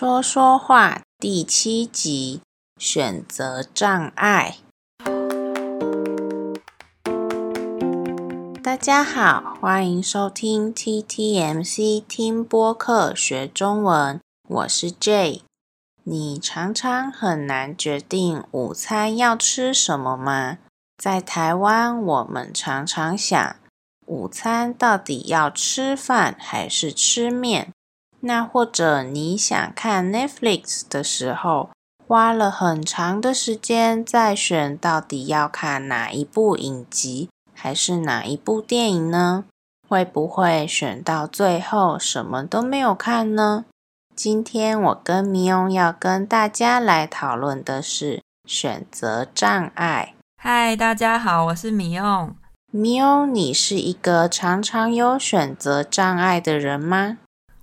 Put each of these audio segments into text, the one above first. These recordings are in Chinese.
说说话第七集：选择障碍。大家好，欢迎收听 TTMC 听播客学中文，我是 Jay。你常常很难决定午餐要吃什么吗？在台湾，我们常常想，午餐到底要吃饭还是吃面？那或者你想看 Netflix 的时候，花了很长的时间在选到底要看哪一部影集，还是哪一部电影呢？会不会选到最后什么都没有看呢？今天我跟米翁要跟大家来讨论的是选择障碍。嗨，大家好，我是米翁。米翁，你是一个常常有选择障碍的人吗？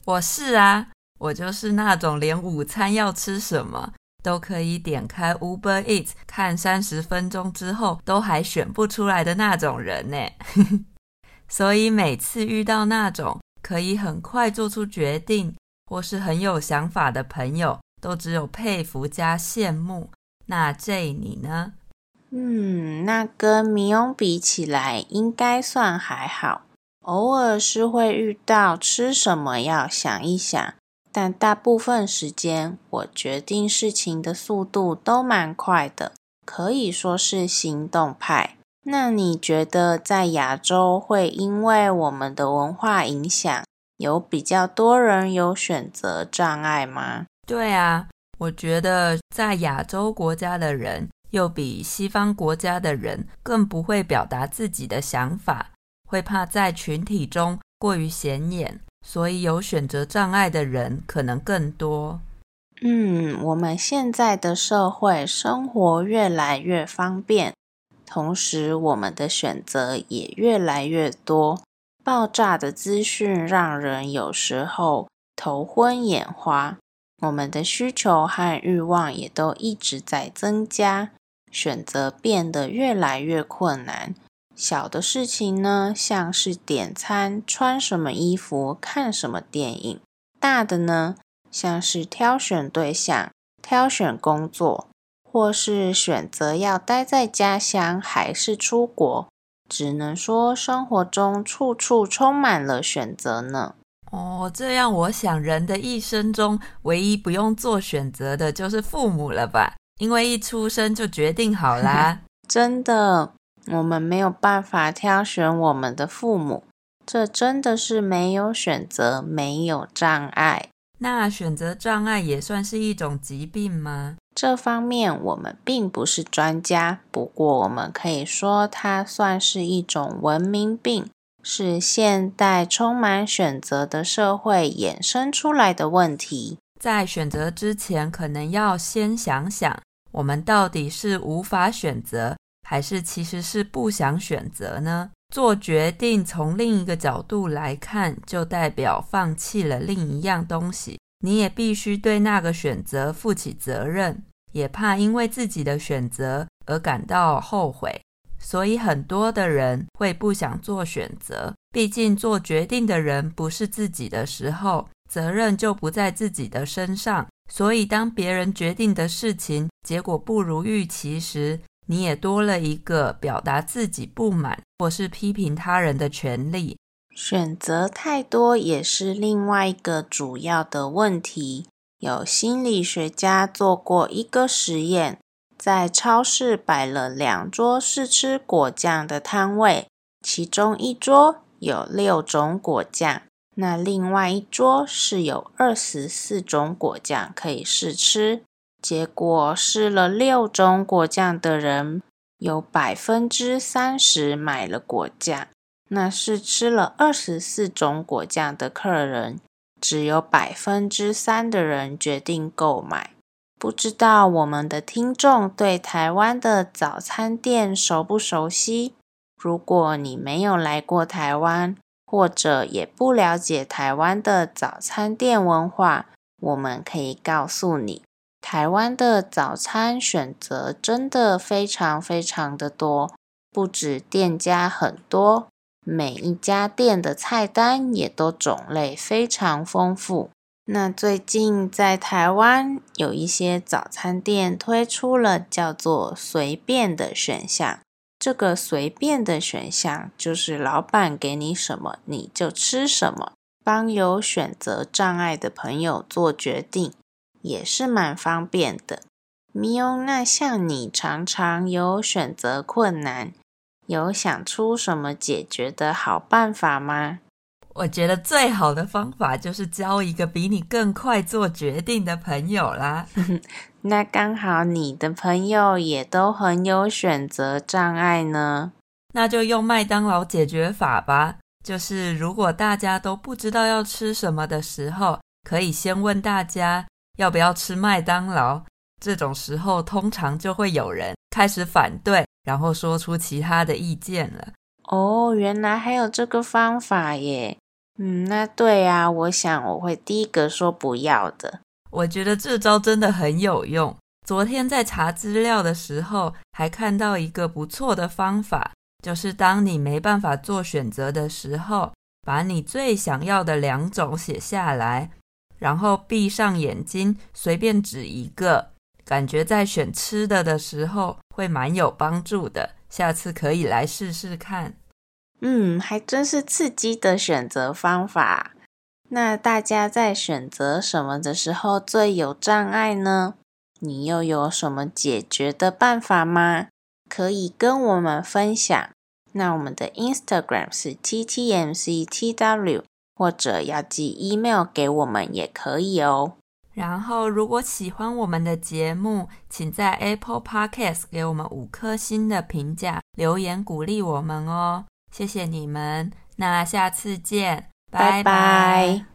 我是啊，我就是那种连午餐要吃什么都可以点开 Uber Eats 看三十分钟之后都还选不出来的那种人呢。所以每次遇到那种可以很快做出决定或是很有想法的朋友，都只有佩服加羡慕。那 J 你呢？嗯，那跟米翁比起来，应该算还好。偶尔是会遇到吃什么要想一想，但大部分时间我决定事情的速度都蛮快的，可以说是行动派。那你觉得在亚洲会因为我们的文化影响，有比较多人有选择障碍吗？对啊，我觉得在亚洲国家的人，又比西方国家的人更不会表达自己的想法。会怕在群体中过于显眼，所以有选择障碍的人可能更多。嗯，我们现在的社会生活越来越方便，同时我们的选择也越来越多。爆炸的资讯让人有时候头昏眼花，我们的需求和欲望也都一直在增加，选择变得越来越困难。小的事情呢，像是点餐、穿什么衣服、看什么电影；大的呢，像是挑选对象、挑选工作，或是选择要待在家乡还是出国。只能说，生活中处处充满了选择呢。哦，这样我想，人的一生中唯一不用做选择的就是父母了吧？因为一出生就决定好啦。真的。我们没有办法挑选我们的父母，这真的是没有选择，没有障碍。那选择障碍也算是一种疾病吗？这方面我们并不是专家，不过我们可以说它算是一种文明病，是现代充满选择的社会衍生出来的问题。在选择之前，可能要先想想，我们到底是无法选择。还是其实是不想选择呢？做决定从另一个角度来看，就代表放弃了另一样东西。你也必须对那个选择负起责任，也怕因为自己的选择而感到后悔。所以很多的人会不想做选择，毕竟做决定的人不是自己的时候，责任就不在自己的身上。所以当别人决定的事情结果不如预期时，你也多了一个表达自己不满或是批评他人的权利。选择太多也是另外一个主要的问题。有心理学家做过一个实验，在超市摆了两桌试吃果酱的摊位，其中一桌有六种果酱，那另外一桌是有二十四种果酱可以试吃。结果试了六种果酱的人，有百分之三十买了果酱。那试吃了二十四种果酱的客人，只有百分之三的人决定购买。不知道我们的听众对台湾的早餐店熟不熟悉？如果你没有来过台湾，或者也不了解台湾的早餐店文化，我们可以告诉你。台湾的早餐选择真的非常非常的多，不止店家很多，每一家店的菜单也都种类非常丰富。那最近在台湾有一些早餐店推出了叫做“随便”的选项。这个“随便”的选项就是老板给你什么你就吃什么，帮有选择障碍的朋友做决定，也是蛮方便的。米欧，那像你常常有选择困难，有想出什么解决的好办法吗？我觉得最好的方法就是交一个比你更快做决定的朋友啦。那刚好你的朋友也都很有选择障碍呢，那就用麦当劳解决法吧。就是如果大家都不知道要吃什么的时候，可以先问大家要不要吃麦当劳。这种时候，通常就会有人开始反对，然后说出其他的意见了。哦，原来还有这个方法耶。嗯，那对啊，我想我会第一个说不要的。我觉得这招真的很有用。昨天在查资料的时候，还看到一个不错的方法，就是当你没办法做选择的时候，把你最想要的两种写下来，然后闭上眼睛，随便指一个。感觉在选吃的的时候会蛮有帮助的，下次可以来试试看。嗯，还真是刺激的选择方法。那大家在选择什么的时候最有障碍呢？你又有什么解决的办法吗？可以跟我们分享。那我们的 Instagram 是 TTMCTW，或者要寄 email 给我们也可以哦。然后，如果喜欢我们的节目，请在 Apple Podcast 给我们五颗星的评价，留言鼓励我们哦，谢谢你们。那下次见，拜拜。拜拜。